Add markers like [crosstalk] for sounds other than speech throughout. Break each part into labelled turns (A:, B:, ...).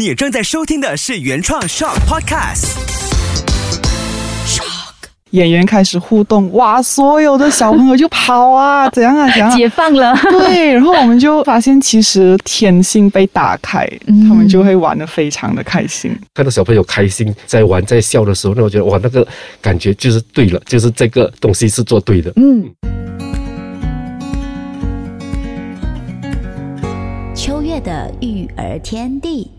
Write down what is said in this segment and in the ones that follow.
A: 你正在收听的是原创 Shock Podcast。
B: 演员开始互动，哇，所有的小朋友就跑啊，[laughs] 怎样啊，怎样啊、
C: 解放了。
B: 对，然后我们就发现，其实天性被打开，他们就会玩的非常的开心。
D: 看到小朋友开心在玩在笑的时候，那我觉得哇，那个感觉就是对了，就是这个东西是做对的。
C: 嗯，
E: 秋月的育儿天地。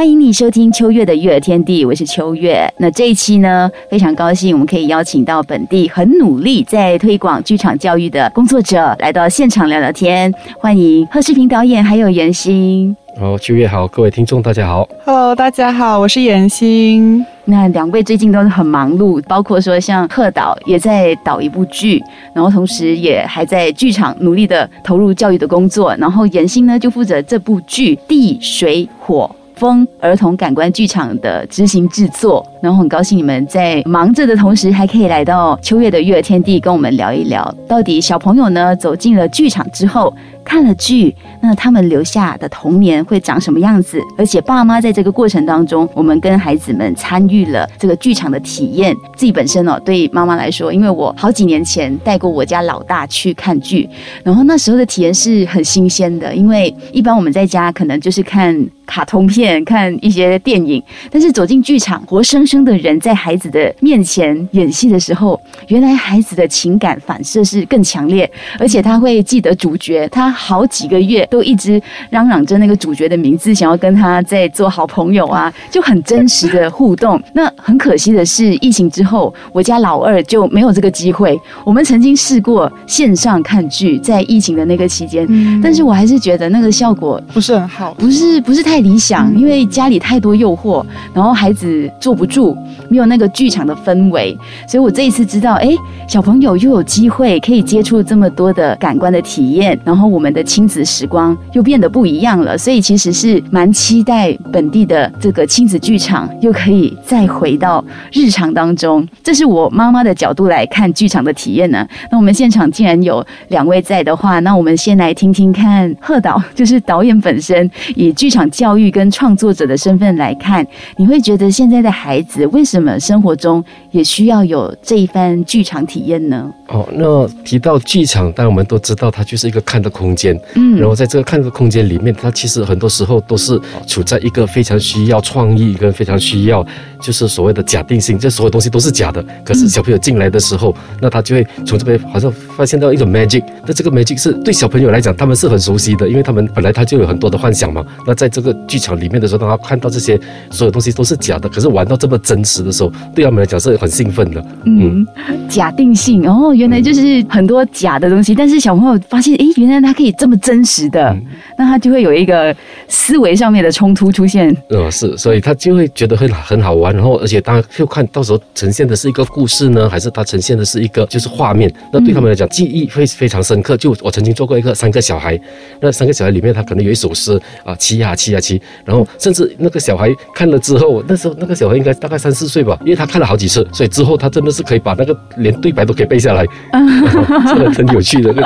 C: 欢迎你收听秋月的育儿天地，我是秋月。那这一期呢，非常高兴我们可以邀请到本地很努力在推广剧场教育的工作者来到现场聊聊天。欢迎贺世平导演还有严欣。
D: 好，秋月好，各位听众大家好。
B: Hello，大家好，我是妍欣。
C: 那两位最近都是很忙碌，包括说像贺导也在导一部剧，然后同时也还在剧场努力的投入教育的工作，然后严欣呢就负责这部剧《地水火》。风儿童感官剧场的执行制作，然后很高兴你们在忙着的同时，还可以来到秋月的育儿天地，跟我们聊一聊，到底小朋友呢走进了剧场之后，看了剧，那他们留下的童年会长什么样子？而且爸妈在这个过程当中，我们跟孩子们参与了这个剧场的体验。自己本身哦，对妈妈来说，因为我好几年前带过我家老大去看剧，然后那时候的体验是很新鲜的，因为一般我们在家可能就是看卡通片、看一些电影，但是走进剧场，活生生的人在孩子的面前演戏的时候，原来孩子的情感反射是更强烈，而且他会记得主角，他好几个月都一直嚷嚷着那个主角的名字，想要跟他再做好朋友啊，就很真实的互动。那很可惜的是，疫情之后，我家老二就没有这个机会。我们曾经试过线上看剧，在疫情的那个期间，但是我还是觉得那个效果
B: 不是很好，
C: 不是不是太理想，因为家里太多诱惑，然后孩子坐不住，没有那个剧场的氛围，所以我这一次知道，哎，小朋友又有机会可以接触这么多的感官的体验，然后我们的亲子时光又变得不一样了，所以其实是蛮期待本地的这个亲子剧场又可以再回到日常当中。这是我妈妈的角度来看剧场的体验呢。那我们现场既然有两位在的话，那我们先来听听看贺导，就是导演本身以剧场教育跟创作者的身份来看，你会觉得现在的孩子为什么生活中也需要有这一番剧场体验呢？
D: 哦，那提到剧场，但我们都知道它就是一个看的空间，
C: 嗯
D: 然后在这个看个空间里面，它其实很多时候都是处在一个非常需要创意跟非常需要就是所谓的假定性，这所有东西都是假的。可是小朋友进来的时候，那他就会从这边好像发现到一种 magic，那这个 magic 是对小朋友来讲，他们是很熟悉的，因为他们本来他就有很多的幻想嘛。那在这个剧场里面的时候，当他看到这些所有东西都是假的，可是玩到这么真实的时候，对他们来讲是很兴奋的。
C: 嗯，假定性哦，原来就是很多假的东西，但是小朋友发现，哎，原来它可以这么真实的，那他就会有一个思维上面的冲突出现。
D: 嗯，是，所以他就会觉得很很好玩，然后而且当然就看到时候呈现的是一个故事呢，还是他呈现的是一个就是画面，那对他们来讲记忆会非常深刻。就我曾经做过一个三个小孩，那三个小孩里面他可能有一首诗啊，七啊七啊七，然后甚至那个小孩看了之后，那时候那个小孩应该大概三四岁吧，因为他看了好几次，所以之后他真的是可以把那个连对白都可以背下来，真的很有趣的。对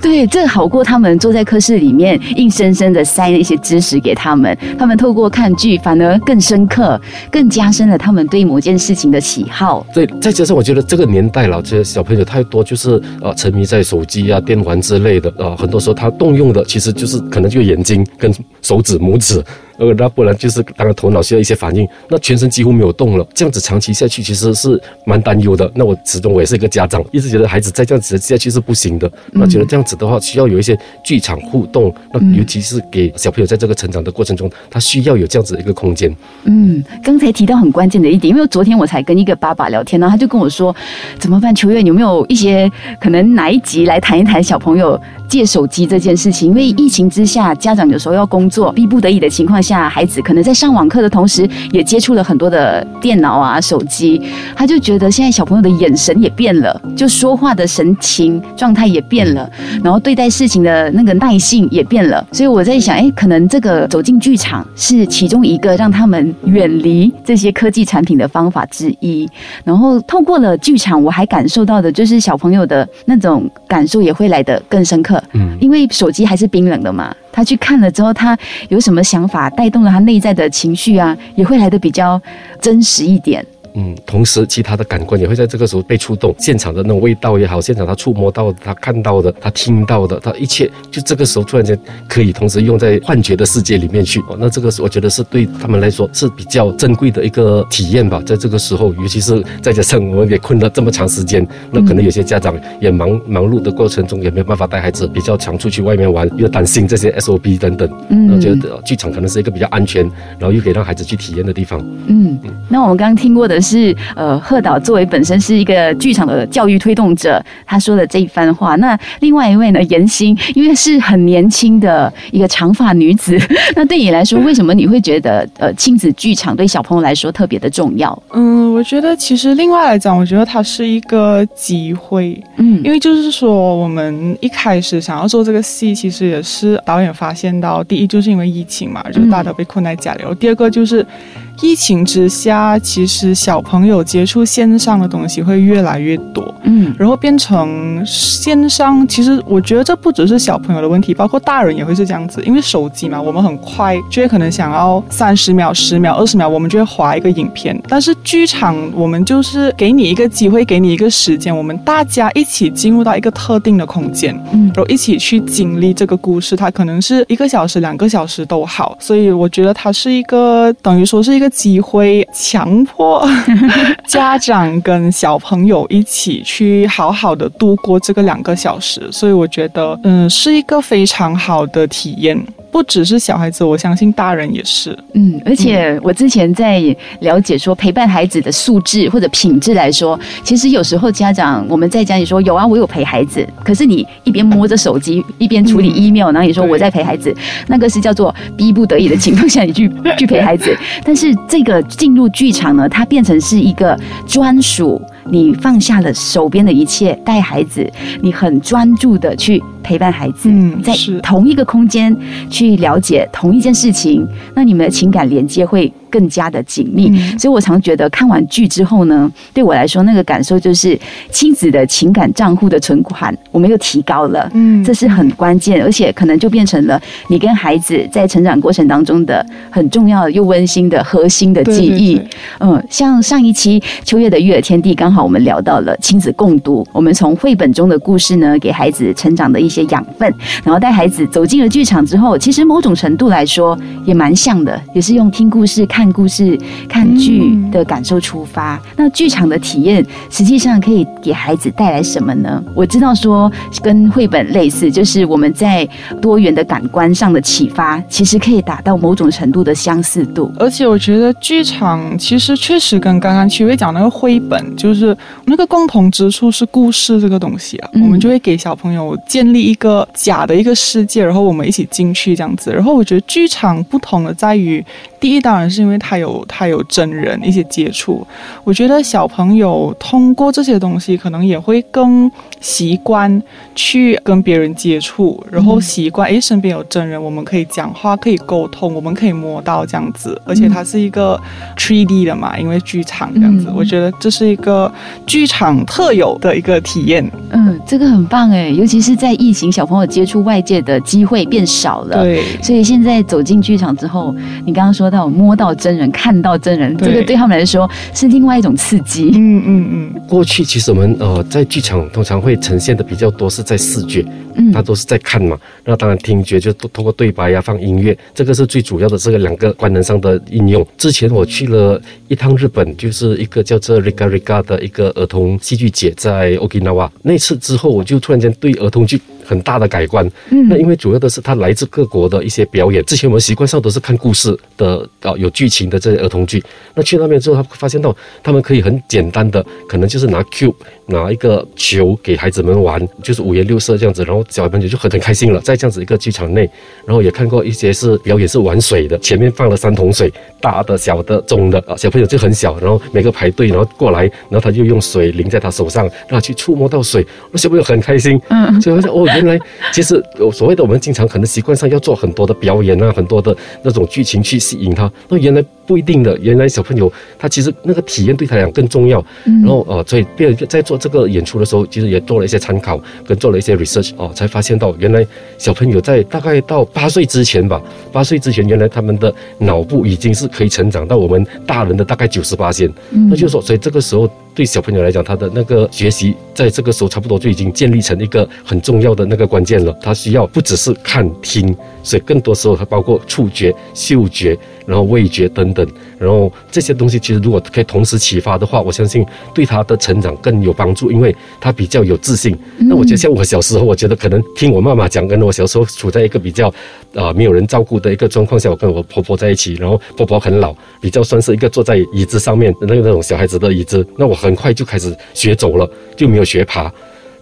C: 对，这好过他们坐在科室里面硬生生的塞了一些知识给他们，他们透过看剧反而更深刻，更加深了他们对某件事情的喜好。
D: 对，再加上我觉得这个年代了，这些小朋友太多，就是呃沉迷在手机啊、电玩之类的，呃，很多时候他动用的其实就是可能就眼睛跟手指、拇指，呃，那不然就是当然头脑需要一些反应，那全身几乎没有动了，这样子长期下去其实是蛮担忧的。那我始终我也是一个家长，一直觉得孩子再这样子下去是不行的。那觉得这样子的话，需要有一些剧场互动，那尤其是给小朋友在这个成长的过程中，他需要有这样子的一个空间。
C: 嗯，刚才提到很关键的一点，因为昨天我才跟一个爸爸聊天呢，他就跟我说，怎么办？球员有没有一些可能哪一集来谈一谈小朋友借手机这件事情？因为疫情之下，家长有时候要工作，逼不得已的情况下，孩子可能在上网课的同时，也接触了很多的电脑啊、手机，他就觉得现在小朋友的眼神也变了，就说话的神情状态也变了，然后对待事情的那个耐性也变了。所以我在想，哎，可能这个走进剧场是其中一个让他们远离这些科技产品的方法之一。然后透过了剧场，我还感受到的就是小朋友的那种感受也会来得更深刻。嗯，因为手机还是冰冷的嘛。他去看了之后，他有什么想法，带动了他内在的情绪啊，也会来的比较真实一点。
D: 嗯，同时其他的感官也会在这个时候被触动，现场的那种味道也好，现场他触摸到的、他看到的、他听到的，他一切就这个时候突然间可以同时用在幻觉的世界里面去。哦，那这个是我觉得是对他们来说是比较珍贵的一个体验吧。在这个时候，尤其是再加上我们也困了这么长时间，那可能有些家长也忙忙碌的过程中也没有办法带孩子比较常出去外面玩，又担心这些 SOP 等等。嗯，我觉得剧场可能是一个比较安全，然后又可以让孩子去体验的地方。
C: 嗯，那我们刚刚听过的是呃。贺导作为本身是一个剧场的教育推动者，他说的这一番话。那另外一位呢，严欣，因为是很年轻的一个长发女子，[laughs] 那对你来说，为什么你会觉得呃亲子剧场对小朋友来说特别的重要？
B: 嗯，我觉得其实另外来讲，我觉得它是一个机会。嗯，因为就是说，我们一开始想要做这个戏，其实也是导演发现到，第一就是因为疫情嘛，就是大家都被困在家里；，第二个就是。疫情之下，其实小朋友接触线上的东西会越来越多，嗯，然后变成线上。其实我觉得这不只是小朋友的问题，包括大人也会是这样子。因为手机嘛，我们很快就会可能想要三十秒、十秒、二十秒，我们就会划一个影片。但是剧场，我们就是给你一个机会，给你一个时间，我们大家一起进入到一个特定的空间，嗯，然后一起去经历这个故事。它可能是一个小时、两个小时都好。所以我觉得它是一个等于说是一个。个机会，强迫 [laughs] 家长跟小朋友一起去好好的度过这个两个小时，所以我觉得，嗯，是一个非常好的体验。不只是小孩子，我相信大人也是。
C: 嗯，而且我之前在了解说，陪伴孩子的素质或者品质来说，其实有时候家长我们在家里说有啊，我有陪孩子，可是你一边摸着手机，一边处理 email，然后你说我在陪孩子，那个是叫做逼不得已的 [laughs] 情况下你去去陪孩子。[laughs] 但是这个进入剧场呢，它变成是一个专属。你放下了手边的一切，带孩子，你很专注的去陪伴孩子，嗯在同一个空间去了解同一件事情，那你们的情感连接会。更加的紧密，所以我常觉得看完剧之后呢，对我来说那个感受就是亲子的情感账户的存款我们又提高了，嗯，这是很关键，而且可能就变成了你跟孩子在成长过程当中的很重要又温馨的核心的记忆。嗯，像上一期《秋月的育儿天地》，刚好我们聊到了亲子共读，我们从绘本中的故事呢，给孩子成长的一些养分，然后带孩子走进了剧场之后，其实某种程度来说也蛮像的，也是用听故事看。看故事、看剧的感受出发，那剧场的体验实际上可以给孩子带来什么呢？我知道说跟绘本类似，就是我们在多元的感官上的启发，其实可以达到某种程度的相似度。
B: 而且我觉得剧场其实确实跟刚刚曲薇讲那个绘本，就是那个共同之处是故事这个东西啊，我们就会给小朋友建立一个假的一个世界，然后我们一起进去这样子。然后我觉得剧场不同的在于。第一当然是因为他有他有真人一些接触，我觉得小朋友通过这些东西可能也会更习惯去跟别人接触，然后习惯诶身边有真人，我们可以讲话，可以沟通，我们可以摸到这样子，而且它是一个 three D 的嘛，因为剧场这样子，我觉得这是一个剧场特有的一个体验。
C: 嗯，这个很棒诶，尤其是在疫情，小朋友接触外界的机会变少了，
B: 对，
C: 所以现在走进剧场之后，你刚刚说。到摸到真人，看到真人，这个对他们来说是另外一种刺激。嗯
D: 嗯嗯。过去其实我们呃在剧场通常会呈现的比较多是在视觉，嗯，他都是在看嘛。那当然听觉就通过对白呀、放音乐，这个是最主要的这个两个官能上的应用。之前我去了一趟日本，就是一个叫做 Riga Riga 的一个儿童戏剧节在 Okinawa。那次之后，我就突然间对儿童剧。很大的改观，嗯，那因为主要的是它来自各国的一些表演。之前我们习惯上都是看故事的，啊，有剧情的这些儿童剧。那去那边之后，他发现到他们可以很简单的，可能就是拿 cube 拿一个球给孩子们玩，就是五颜六色这样子，然后小朋友就很很开心了。在这样子一个剧场内，然后也看过一些是表演是玩水的，前面放了三桶水，大的、小的、中的，啊，小朋友就很小，然后每个排队，然后过来，然后他就用水淋在他手上，让他去触摸到水，那小朋友很开心，嗯，所以发现哦。原来其实所谓的我们经常可能习惯上要做很多的表演啊，很多的那种剧情去吸引他。那原来不一定的，原来小朋友他其实那个体验对他来讲更重要。嗯然后呃，所以变在做这个演出的时候，其实也做了一些参考，跟做了一些 research 哦，才发现到原来小朋友在大概到八岁之前吧，八岁之前，原来他们的脑部已经是可以成长到我们大人的大概九十八线。那就是说，所以这个时候。对小朋友来讲，他的那个学习在这个时候差不多就已经建立成一个很重要的那个关键了。他需要不只是看听，所以更多时候它包括触觉、嗅觉，然后味觉等等。然后这些东西其实如果可以同时启发的话，我相信对他的成长更有帮助，因为他比较有自信。那我觉得像我小时候，我觉得可能听我妈妈讲，跟我小时候处在一个比较啊没有人照顾的一个状况下，我跟我婆婆在一起，然后婆婆很老，比较算是一个坐在椅子上面的那个那种小孩子的椅子，那我很快就开始学走了，就没有学爬。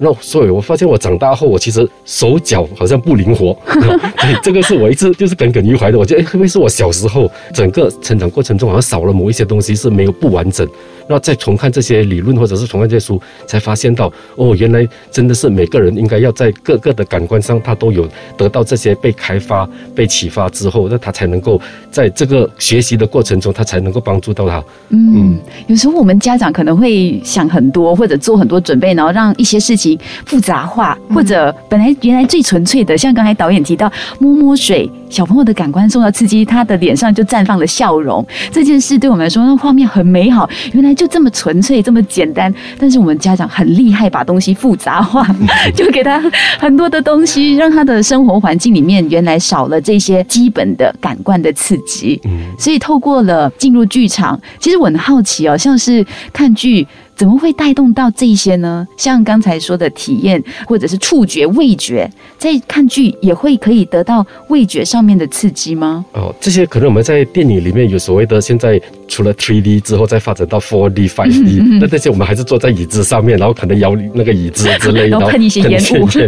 D: 那所以，我发现我长大后，我其实手脚好像不灵活。[laughs] 对，这个是我一直就是耿耿于怀的。我觉得，会不会是我小时候整个成长过程中好像少了某一些东西是没有不完整？那再重看这些理论，或者是重看这些书，才发现到哦，原来真的是每个人应该要在各个的感官上，他都有得到这些被开发、被启发之后，那他才能够在这个学习的过程中，他才能够帮助到他。
C: 嗯，有时候我们家长可能会想很多，或者做很多准备，然后让一些事情复杂化，或者本来原来最纯粹的，像刚才导演提到摸摸水，小朋友的感官受到刺激，他的脸上就绽放了笑容。这件事对我们来说，那画面很美好。原来。就这么纯粹，这么简单，但是我们家长很厉害，把东西复杂化，[laughs] 就给他很多的东西，让他的生活环境里面原来少了这些基本的感官的刺激。嗯，所以透过了进入剧场，其实我很好奇哦，像是看剧。怎么会带动到这些呢？像刚才说的体验，或者是触觉、味觉，在看剧也会可以得到味觉上面的刺激吗？
D: 哦，这些可能我们在电影里面有所谓的，现在除了 three D 之后，再发展到 four D、[laughs] five D，那这些我们还是坐在椅子上面，然后可能摇那个椅子之类，[laughs]
C: 然后 [laughs] 喷一些烟雾。对，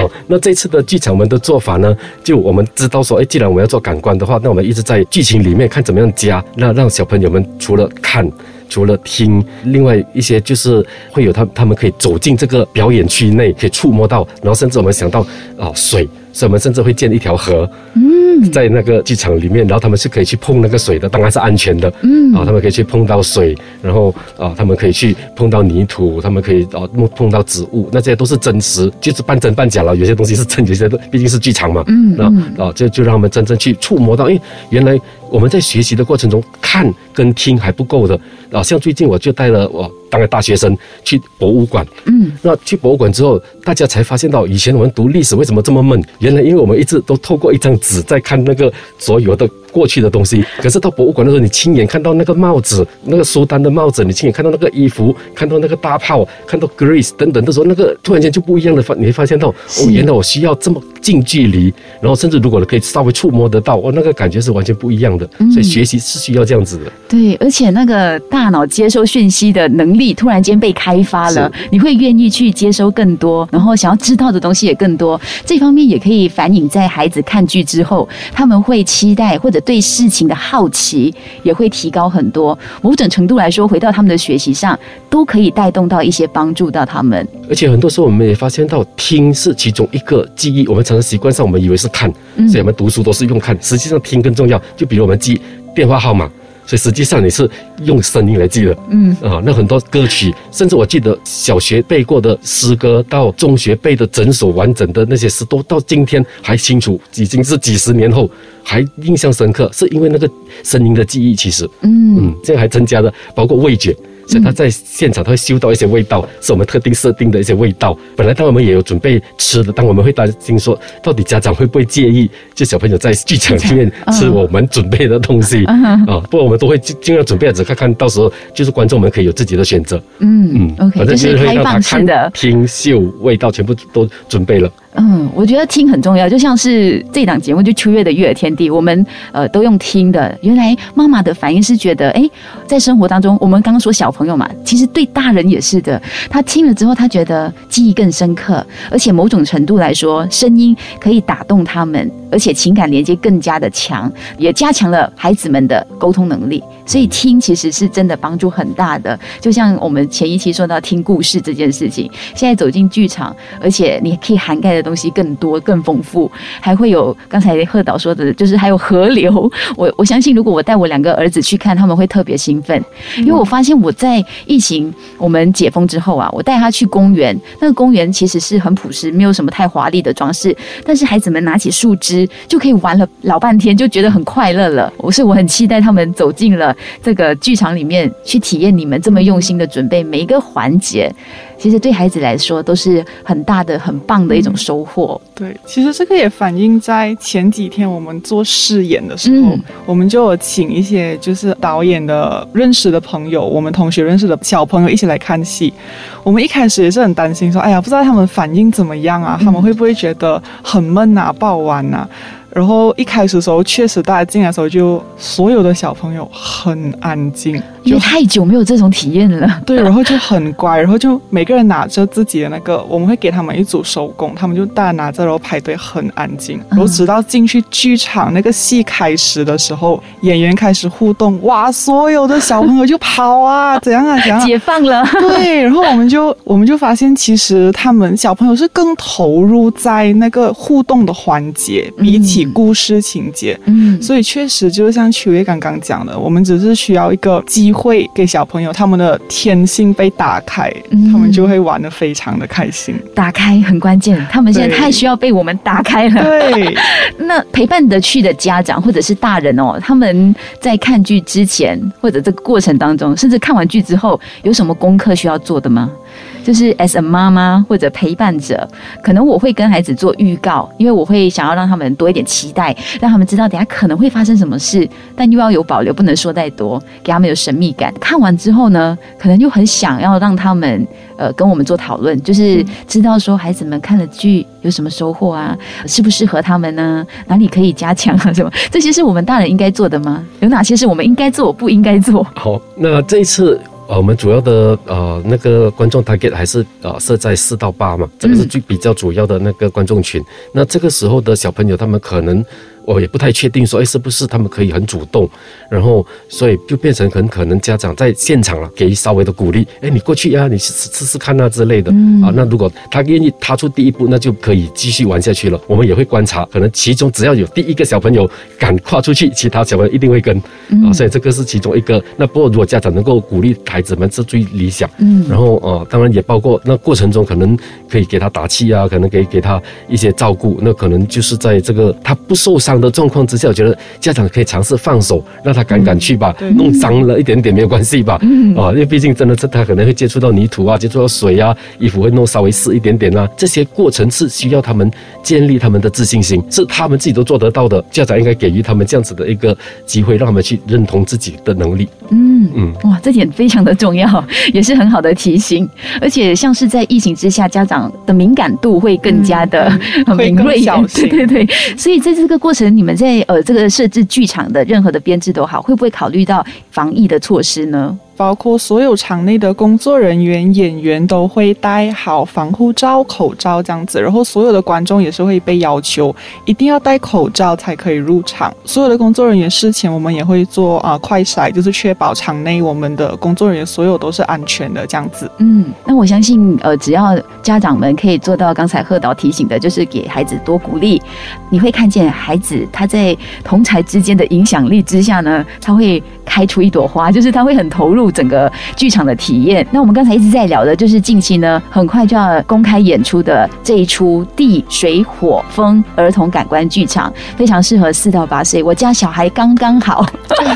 D: 哦，那这次的剧场们的做法呢，就我们知道说，哎，既然我们要做感官的话，那我们一直在剧情里面看怎么样加，那让小朋友们除了看。除了听，另外一些就是会有他，他们可以走进这个表演区内，可以触摸到，然后甚至我们想到啊水。所以我们甚至会建一条河，嗯，在那个剧场里面，然后他们是可以去碰那个水的，当然是安全的，嗯，啊，他们可以去碰到水，然后啊，他们可以去碰到泥土，他们可以啊碰碰到植物，那这些都是真实，就是半真半假了。有些东西是真，有些都毕竟是剧场嘛，嗯，那啊，就就让他们真正去触摸到，哎，原来我们在学习的过程中看跟听还不够的，啊，像最近我就带了我。当个大学生去博物馆，嗯，那去博物馆之后，大家才发现到以前我们读历史为什么这么闷？原来因为我们一直都透过一张纸在看那个所有的。过去的东西，可是到博物馆的时候，你亲眼看到那个帽子，那个苏丹的帽子，你亲眼看到那个衣服，看到那个大炮，看到 Greece 等等的时候，那个突然间就不一样的发，你会发现到哦，原来我需要这么近距离，然后甚至如果可以稍微触摸得到，哦，那个感觉是完全不一样的。所以学习是需要这样子的。
C: 对，而且那个大脑接收讯息的能力突然间被开发了，你会愿意去接收更多，然后想要知道的东西也更多。这方面也可以反映在孩子看剧之后，他们会期待或者。对事情的好奇也会提高很多，某种程度来说，回到他们的学习上，都可以带动到一些帮助到他们。
D: 而且很多时候，我们也发现到听是其中一个记忆。我们常常习惯上，我们以为是看，所以我们读书都是用看，实际上听更重要。就比如我们记电话号码。所以实际上你是用声音来记的，嗯。啊，那很多歌曲，甚至我记得小学背过的诗歌，到中学背的整首完整的那些诗，都到今天还清楚，已经是几十年后还印象深刻，是因为那个声音的记忆，其实，嗯。嗯，这还增加了包括味觉。所以他在现场，他会嗅到一些味道，是我们特定设定的一些味道。本来当我们也有准备吃的，但我们会担心说，到底家长会不会介意，就小朋友在剧场里面吃我们准备的东西啊？[laughs] 不过我们都会尽尽量准备，只看看到时候就是观众们可以有自己的选择。
C: 嗯嗯，OK，就是开放式的，
D: 听嗅味道全部都准备了。
C: 嗯，我觉得听很重要，就像是这档节目就秋月的育儿天地，我们呃都用听的。原来妈妈的反应是觉得，哎，在生活当中，我们刚刚说小朋友嘛，其实对大人也是的。他听了之后，他觉得记忆更深刻，而且某种程度来说，声音可以打动他们。而且情感连接更加的强，也加强了孩子们的沟通能力。所以听其实是真的帮助很大的。就像我们前一期说到听故事这件事情，现在走进剧场，而且你可以涵盖的东西更多、更丰富，还会有刚才贺导说的，就是还有河流。[laughs] 我我相信，如果我带我两个儿子去看，他们会特别兴奋，因为我发现我在疫情我们解封之后啊，我带他去公园，那个公园其实是很朴实，没有什么太华丽的装饰，但是孩子们拿起树枝就可以玩了老半天，就觉得很快乐了。我是我很期待他们走进了这个剧场里面去体验你们这么用心的准备每一个环节。其实对孩子来说都是很大的、很棒的一种收获。
B: 对，其实这个也反映在前几天我们做试演的时候，我们就有请一些就是导演的认识的朋友，我们同学认识的小朋友一起来看戏。我们一开始也是很担心，说：“哎呀，不知道他们反应怎么样啊？他们会不会觉得很闷啊、不好玩啊？”然后一开始的时候，确实大家进来的时候，就所有的小朋友很安静，
C: 因为太久没有这种体验了。
B: 对，然后就很乖，然后就每个人拿着自己的那个，我们会给他们一组手工，他们就大家拿着，然后排队很安静。然后直到进去剧场那个戏开始的时候，演员开始互动，哇，所有的小朋友就跑啊，怎样啊，怎样，[laughs]
C: 解放了。
B: 对，然后我们就我们就发现，其实他们小朋友是更投入在那个互动的环节，比起。故事情节，嗯，所以确实就是像曲薇刚刚讲的，我们只是需要一个机会给小朋友他们的天性被打开，他们就会玩的非常的开心。
C: 打开很关键，他们现在太需要被我们打开了。
B: 对，[laughs]
C: 那陪伴的去的家长或者是大人哦，他们在看剧之前或者这个过程当中，甚至看完剧之后，有什么功课需要做的吗？就是 as a 妈妈或者陪伴者，可能我会跟孩子做预告，因为我会想要让他们多一点期待，让他们知道等下可能会发生什么事，但又要有保留，不能说太多，给他们有神秘感。看完之后呢，可能就很想要让他们呃跟我们做讨论，就是知道说孩子们看了剧有什么收获啊，适不适合他们呢？哪里可以加强啊？什么？这些是我们大人应该做的吗？有哪些是我们应该做，不应该做？
D: 好，那这次。呃，我们主要的呃那个观众 target 还是呃设在四到八嘛，这个是最比较主要的那个观众群。那这个时候的小朋友，他们可能。我也不太确定说，哎，是不是他们可以很主动，然后所以就变成很可能家长在现场了，给稍微的鼓励，哎，你过去呀，你试试试看啊之类的，啊，那如果他愿意踏出第一步，那就可以继续玩下去了。我们也会观察，可能其中只要有第一个小朋友敢跨出去，其他小朋友一定会跟，啊，所以这个是其中一个。那不过如果家长能够鼓励孩子们是最理想，嗯，然后啊，当然也包括那过程中可能可以给他打气啊，可能给给他一些照顾，那可能就是在这个他不受伤。的状况之下，我觉得家长可以尝试放手，让他敢敢去吧，弄脏了一点点没有关系吧，啊，因为毕竟真的是他可能会接触到泥土啊，接触到水啊，衣服会弄稍微湿一点点啊，这些过程是需要他们建立他们的自信心，是他们自己都做得到的，家长应该给予他们这样子的一个机会，让他们去认同自己的能力。嗯
C: 嗯，哇，这点非常的重要，也是很好的提醒，而且像是在疫情之下，家长的敏感度会更加的敏锐，[laughs] 对对对，所以在这个过程。你们在呃这个设置剧场的任何的编制都好，会不会考虑到防疫的措施呢？
B: 包括所有场内的工作人员、演员都会戴好防护罩、口罩这样子，然后所有的观众也是会被要求一定要戴口罩才可以入场。所有的工作人员事前我们也会做啊快筛，就是确保场内我们的工作人员所有都是安全的这样子。
C: 嗯，那我相信呃，只要家长们可以做到刚才贺导提醒的，就是给孩子多鼓励，你会看见孩子他在同才之间的影响力之下呢，他会开出一朵花，就是他会很投入。整个剧场的体验。那我们刚才一直在聊的，就是近期呢，很快就要公开演出的这一出《地水火风》儿童感官剧场，非常适合四到八岁。我家小孩刚刚好，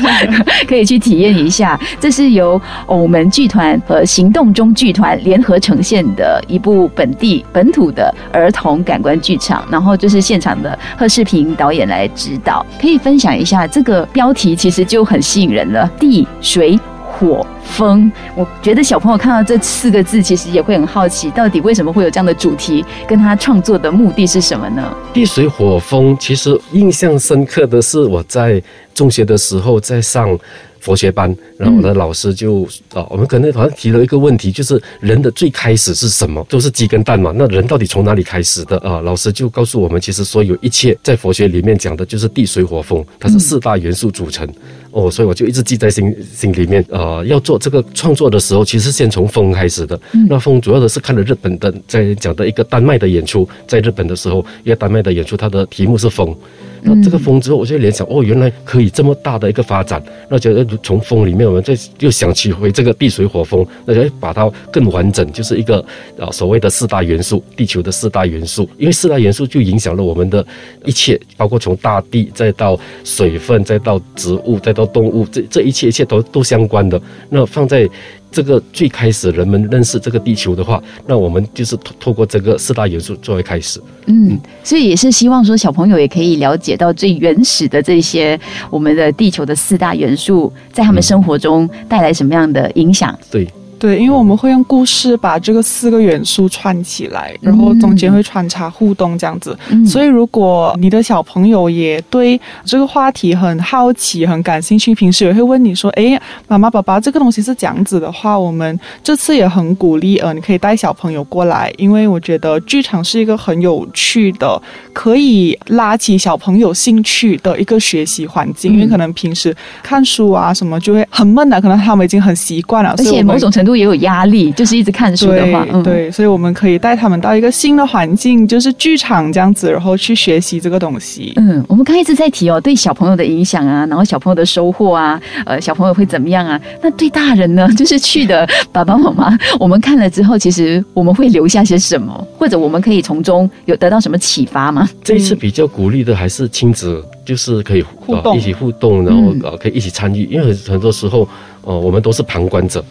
C: [laughs] 可以去体验一下。这是由偶门剧团和行动中剧团联合呈现的一部本地本土的儿童感官剧场。然后就是现场的贺世平导演来指导，可以分享一下这个标题，其实就很吸引人了，《地水》。火风。我觉得小朋友看到这四个字，其实也会很好奇，到底为什么会有这样的主题，跟他创作的目的是什么呢？
D: 地水火风，其实印象深刻的是我在中学的时候在上。佛学班，然后我的老师就啊，我们可能好像提了一个问题，就是人的最开始是什么？都是鸡跟蛋嘛，那人到底从哪里开始的啊？老师就告诉我们，其实所有一切在佛学里面讲的就是地水火风，它是四大元素组成。哦，所以我就一直记在心心里面。呃，要做这个创作的时候，其实先从风开始的。那风主要的是看了日本的在讲的一个丹麦的演出，在日本的时候，一个丹麦的演出，它的题目是风。那这个风之后，我就联想，哦，原来可以这么大的一个发展。那觉得从风里面，我们再又想起回这个地水火风，那就把它更完整，就是一个啊所谓的四大元素，地球的四大元素。因为四大元素就影响了我们的一切，包括从大地再到水分，再到植物，再到动物，这这一切一切都都相关的。那放在这个最开始人们认识这个地球的话，那我们就是透透过这个四大元素作为开始。
C: 嗯，所以也是希望说小朋友也可以了解到最原始的这些我们的地球的四大元素，在他们生活中带来什么样的影响？
D: 对。
B: 对，因为我们会用故事把这个四个元素串起来，然后中间会穿插互动这样子。所以，如果你的小朋友也对这个话题很好奇、很感兴趣，平时也会问你说：“哎，妈妈、爸爸，这个东西是这样子的话，我们这次也很鼓励，呃，你可以带小朋友过来，因为我觉得剧场是一个很有趣的，可以拉起小朋友兴趣的一个学习环境。因为可能平时看书啊什么就会很闷的，可能他们已经很习惯了，
C: 而且某种程度。也有压力，就是一直看书的话，
B: 对，所以我们可以带他们到一个新的环境，就是剧场这样子，然后去学习这个东西。
C: 嗯，我们刚一直在提哦，对小朋友的影响啊，然后小朋友的收获啊，呃，小朋友会怎么样啊？那对大人呢？[laughs] 就是去的爸爸妈妈，我们看了之后，其实我们会留下些什么，或者我们可以从中有得到什么启发吗？
D: 这一次比较鼓励的还是亲子，就是可以
B: 互动，
D: 一起互动，然后呃，可以一起参与，因为很多时候。哦，我们都是旁观者，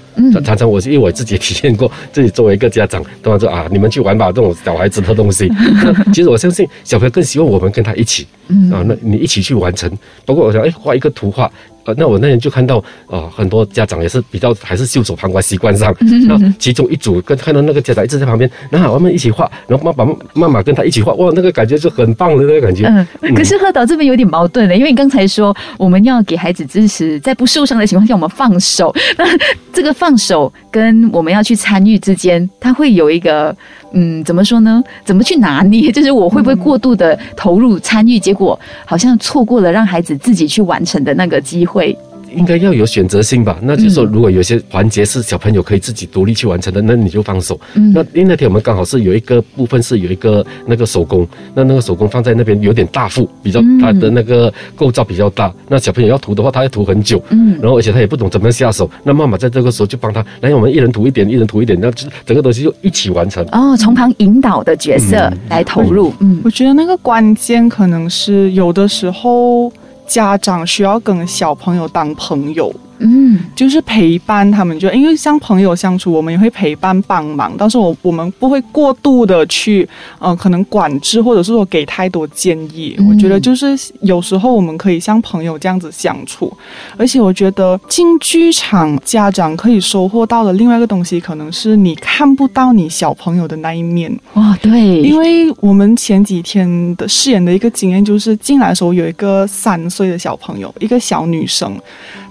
D: 常常我是因为我自己体验过，[laughs] 自己作为一个家长，都常说啊，你们去玩吧，这种小孩子的东西。[laughs] 其实我相信小朋友更希望我们跟他一起，啊，那你一起去完成。包括我想，哎，画一个图画。呃，那我那天就看到，呃，很多家长也是比较还是袖手旁观习惯上。那其中一组跟看到那个家长一直在旁边，然后我们一起画，然后妈爸妈妈跟他一起画，哇，那个感觉就很棒的那个感觉。
C: 嗯，可是贺导这边有点矛盾的，因为你刚才说我们要给孩子支持，在不受伤的情况下，我们放手。那这个放手跟我们要去参与之间，他会有一个。嗯，怎么说呢？怎么去拿捏？[laughs] 就是我会不会过度的投入参与，结果好像错过了让孩子自己去完成的那个机会。
D: 应该要有选择性吧？那就是说，如果有些环节是小朋友可以自己独立去完成的，那你就放手。那因为那天我们刚好是有一个部分是有一个那个手工，那那个手工放在那边有点大幅，比较它的那个构造比较大。那小朋友要涂的话，他要涂很久。嗯，然后而且他也不懂怎么下手。那妈妈在这个时候就帮他，来我们一人涂一点，一人涂一点，那整个东西就一起完成。
C: 哦，从旁引导的角色来投入。
B: 嗯，我觉得那个关键可能是有的时候。家长需要跟小朋友当朋友。嗯，就是陪伴他们，就因为像朋友相处，我们也会陪伴帮忙，但是我我们不会过度的去，呃，可能管制或者是说给太多建议。我觉得就是有时候我们可以像朋友这样子相处，而且我觉得进剧场，家长可以收获到的另外一个东西，可能是你看不到你小朋友的那一面。
C: 哇，对，
B: 因为我们前几天的饰演的一个经验就是进来的时候有一个三岁的小朋友，一个小女生。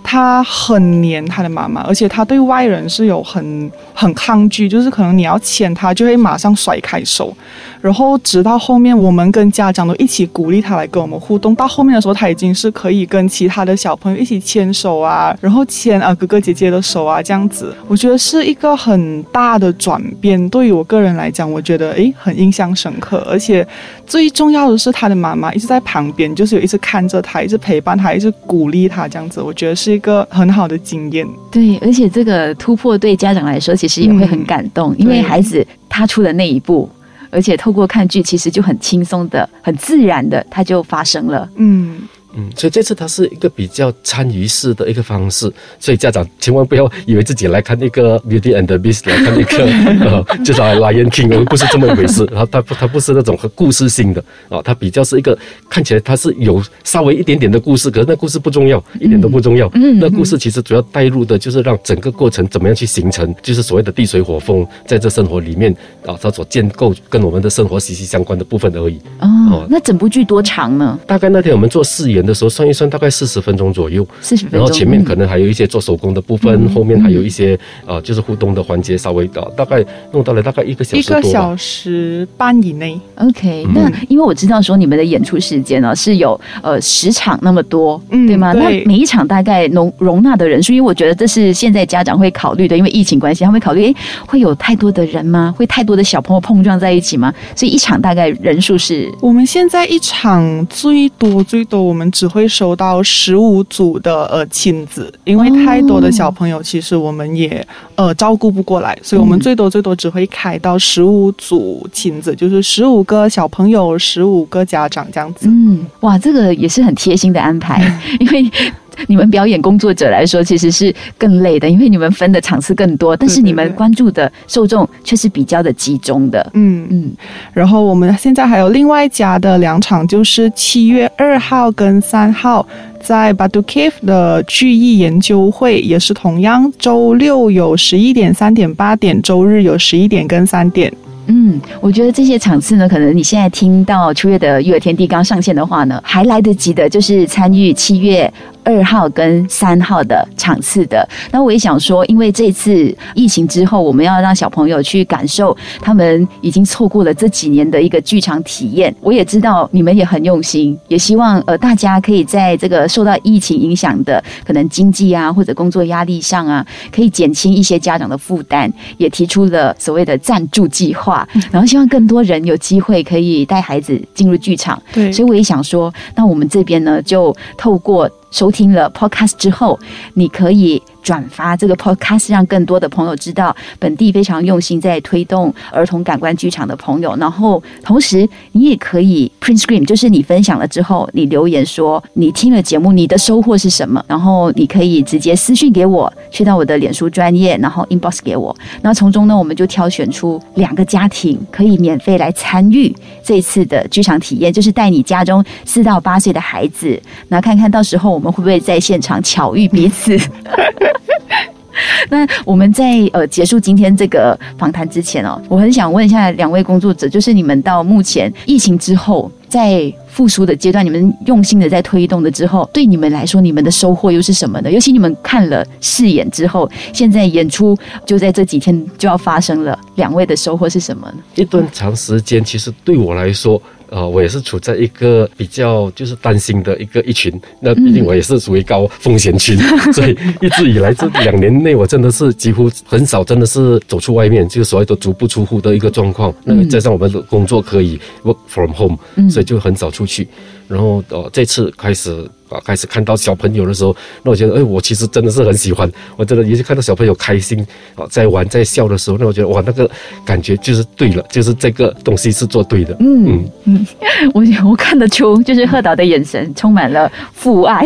B: 他很黏他的妈妈，而且他对外人是有很很抗拒，就是可能你要牵他，就会马上甩开手。然后直到后面，我们跟家长都一起鼓励他来跟我们互动。到后面的时候，他已经是可以跟其他的小朋友一起牵手啊，然后牵啊哥哥姐姐的手啊，这样子。我觉得是一个很大的转变。对于我个人来讲，我觉得诶很印象深刻。而且最重要的是，他的妈妈一直在旁边，就是有一直看着他，一直陪伴他，一直鼓励他，这样子。我觉得是一个很好的经验。
C: 对，而且这个突破对家长来说，其实也会很感动，因为孩子踏出的那一步。而且透过看剧，其实就很轻松的、很自然的，它就发生了。嗯，
D: 嗯，所以这次它是一个比较参与式的一个方式，所以家长千万不要以为自己来看一个 Beauty and the Beast 来看一个 [laughs] 呃，就是《Lion King》，不是这么一回事。然后它不，它不是那种故事性的啊，它比较是一个看起来它是有稍微一点点的故事，可是那故事不重要，一点都不重要。嗯，那故事其实主要带入的就是让整个过程怎么样去形成，就是所谓的地水火风在这生活里面啊，它所建构跟我们的生活息息相关的部分而已。
C: 哦，那整部剧多长呢？
D: 大概那天我们做试演的时候算一算，大概四十分钟左右。
C: 四十分钟。
D: 然后前面可能还有一些做手工的部分，后面还有一些呃，就是互动的环节，稍微的大概弄到了大概一个小时
B: 一个小时半以内。
C: OK，那因为我知道说你们的演出时间呢是有呃十场那么多，嗯对吗？那每一场大概容容纳的人数，因为我觉得这是现在家长会考虑的，因为疫情关系，他会考虑，哎，会有太多的人吗？会太多的小朋友碰撞在一起吗？所以一场大概人数是？
B: 我们现在一场最多最多，我们只会收到十五组的呃亲子，因为太多的小朋友，其实我们也呃照顾不过来，所以我们最多最多只会开到十五组亲子，就是十五个小朋友，十五个家长这样子。
C: 嗯，哇，这个也是很贴心的安排，[laughs] 因为。[laughs] 你们表演工作者来说，其实是更累的，因为你们分的场次更多，但是你们关注的受众却是比较的集中的。
B: 嗯嗯。然后我们现在还有另外加的两场，就是七月二号跟三号在 Badu Cave 的聚艺研究会，也是同样周六有十一点、三点、八点，周日有十一点跟三点。
C: 嗯，我觉得这些场次呢，可能你现在听到秋月的育儿天地刚上线的话呢，还来得及的，就是参与七月。二号跟三号的场次的，那我也想说，因为这次疫情之后，我们要让小朋友去感受他们已经错过了这几年的一个剧场体验。我也知道你们也很用心，也希望呃大家可以在这个受到疫情影响的可能经济啊或者工作压力上啊，可以减轻一些家长的负担，也提出了所谓的赞助计划，[laughs] 然后希望更多人有机会可以带孩子进入剧场。
B: 对，
C: 所以我也想说，那我们这边呢，就透过。收听了 Podcast 之后，你可以。转发这个 podcast，让更多的朋友知道本地非常用心在推动儿童感官剧场的朋友。然后，同时你也可以 print screen，就是你分享了之后，你留言说你听了节目，你的收获是什么？然后你可以直接私信给我，去到我的脸书专业，然后 inbox 给我。那从中呢，我们就挑选出两个家庭可以免费来参与这次的剧场体验，就是带你家中四到八岁的孩子，那看看到时候我们会不会在现场巧遇彼此。[laughs] [laughs] 那我们在呃结束今天这个访谈之前哦，我很想问一下两位工作者，就是你们到目前疫情之后，在复苏的阶段，你们用心的在推动的之后，对你们来说，你们的收获又是什么呢？尤其你们看了试演之后，现在演出就在这几天就要发生了，两位的收获是什么呢？
D: 一段长时间，其实对我来说。呃，我也是处在一个比较就是担心的一个一群，那毕竟我也是属于高风险群，[laughs] 所以一直以来这两年内，我真的是几乎很少，真的是走出外面，就是所谓的足不出户的一个状况。那加上我们的工作可以 work from home，所以就很少出去。然后呃，这次开始。啊，开始看到小朋友的时候，那我觉得，哎，我其实真的是很喜欢，我真的也是看到小朋友开心啊，在玩在笑的时候，那我觉得哇，那个感觉就是对了，就是这个东西是做对的。
C: 嗯嗯，我我看得出，就是贺导的眼神充满了父爱。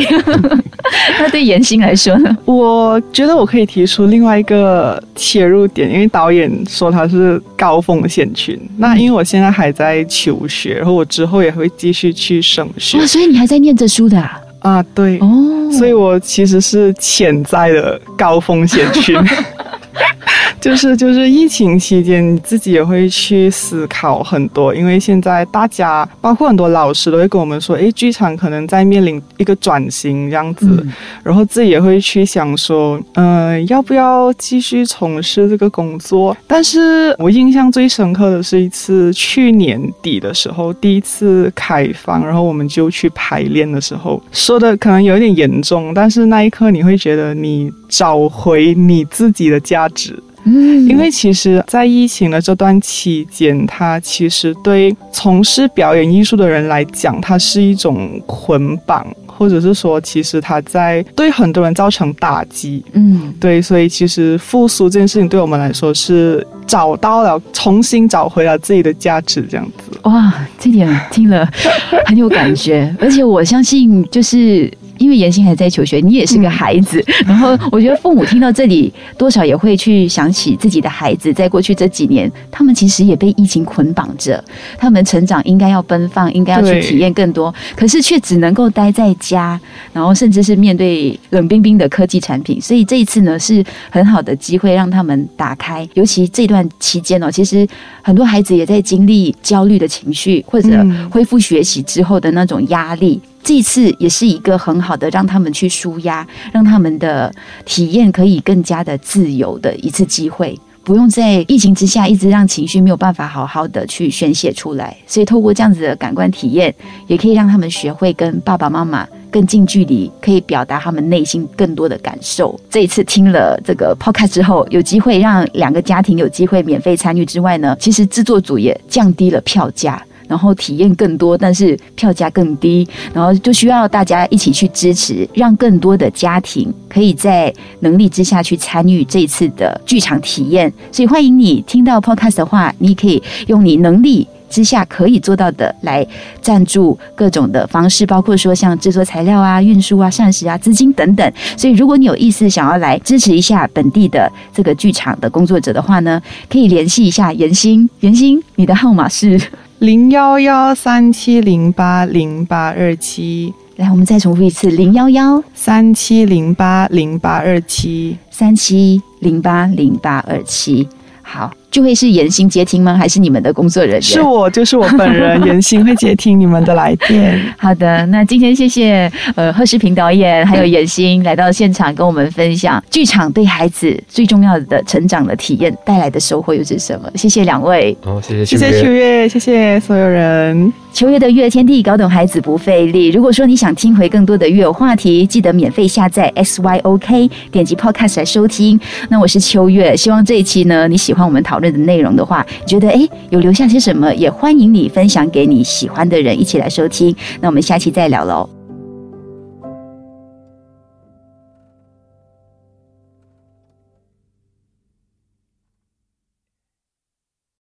C: 那对严欣来说呢？
B: 我觉得我可以提出另外一个切入点，因为导演说他是高风险群。那因为我现在还在求学，然后我之后也会继续去升学。
C: 哇，所以你还在念着书的啊？
B: 啊，对，哦，所以我其实是潜在的高风险群。[laughs] 就是就是疫情期间，你自己也会去思考很多，因为现在大家包括很多老师都会跟我们说，哎，剧场可能在面临一个转型这样子，然后自己也会去想说，嗯，要不要继续从事这个工作？但是我印象最深刻的是一次去年底的时候，第一次开放，然后我们就去排练的时候，说的可能有点严重，但是那一刻你会觉得你找回你自己的价值。嗯，因为其实，在疫情的这段期间，它其实对从事表演艺术的人来讲，它是一种捆绑，或者是说，其实它在对很多人造成打击。嗯，对，所以其实复苏这件事情对我们来说是找到了，重新找回了自己的价值，这样子。
C: 哇，这点听了很有感觉，[laughs] 而且我相信就是。因为妍欣还在求学，你也是个孩子。[laughs] 然后我觉得父母听到这里，多少也会去想起自己的孩子，在过去这几年，他们其实也被疫情捆绑着。他们成长应该要奔放，应该要去体验更多，可是却只能够待在家，然后甚至是面对冷冰冰的科技产品。所以这一次呢，是很好的机会让他们打开。尤其这段期间哦，其实很多孩子也在经历焦虑的情绪，或者恢复学习之后的那种压力。这次也是一个很好的让他们去舒压，让他们的体验可以更加的自由的一次机会，不用在疫情之下一直让情绪没有办法好好的去宣泄出来。所以透过这样子的感官体验，也可以让他们学会跟爸爸妈妈更近距离，可以表达他们内心更多的感受。这一次听了这个 podcast 之后，有机会让两个家庭有机会免费参与之外呢，其实制作组也降低了票价。然后体验更多，但是票价更低，然后就需要大家一起去支持，让更多的家庭可以在能力之下去参与这次的剧场体验。所以欢迎你听到 podcast 的话，你可以用你能力之下可以做到的来赞助各种的方式，包括说像制作材料啊、运输啊、膳食啊、资金等等。所以如果你有意思想要来支持一下本地的这个剧场的工作者的话呢，可以联系一下严心。严心，你的号码是？
B: 零幺幺三七零八零八二七，
C: 来，我们再重复一次：零幺幺
B: 三七零八零八二七，
C: 三七零八零八二七。好。就会是严心接听吗？还是你们的工作人员？
B: 是我，就是我本人，严心会接听你们的来电。[laughs]
C: 好的，那今天谢谢呃贺世平导演还有严心来到现场跟我们分享剧场对孩子最重要的成长的体验带来的收获又是什么？谢谢两位。
D: 哦，谢谢
B: 谢谢秋月，谢谢所有人。
C: 秋月的育儿天地，搞懂孩子不费力。如果说你想听回更多的育儿话题，记得免费下载 SYOK，点击 Podcast 来收听。那我是秋月，希望这一期呢你喜欢我们讨论的内容的话，觉得哎有留下些什么，也欢迎你分享给你喜欢的人一起来收听。那我们下期再聊喽。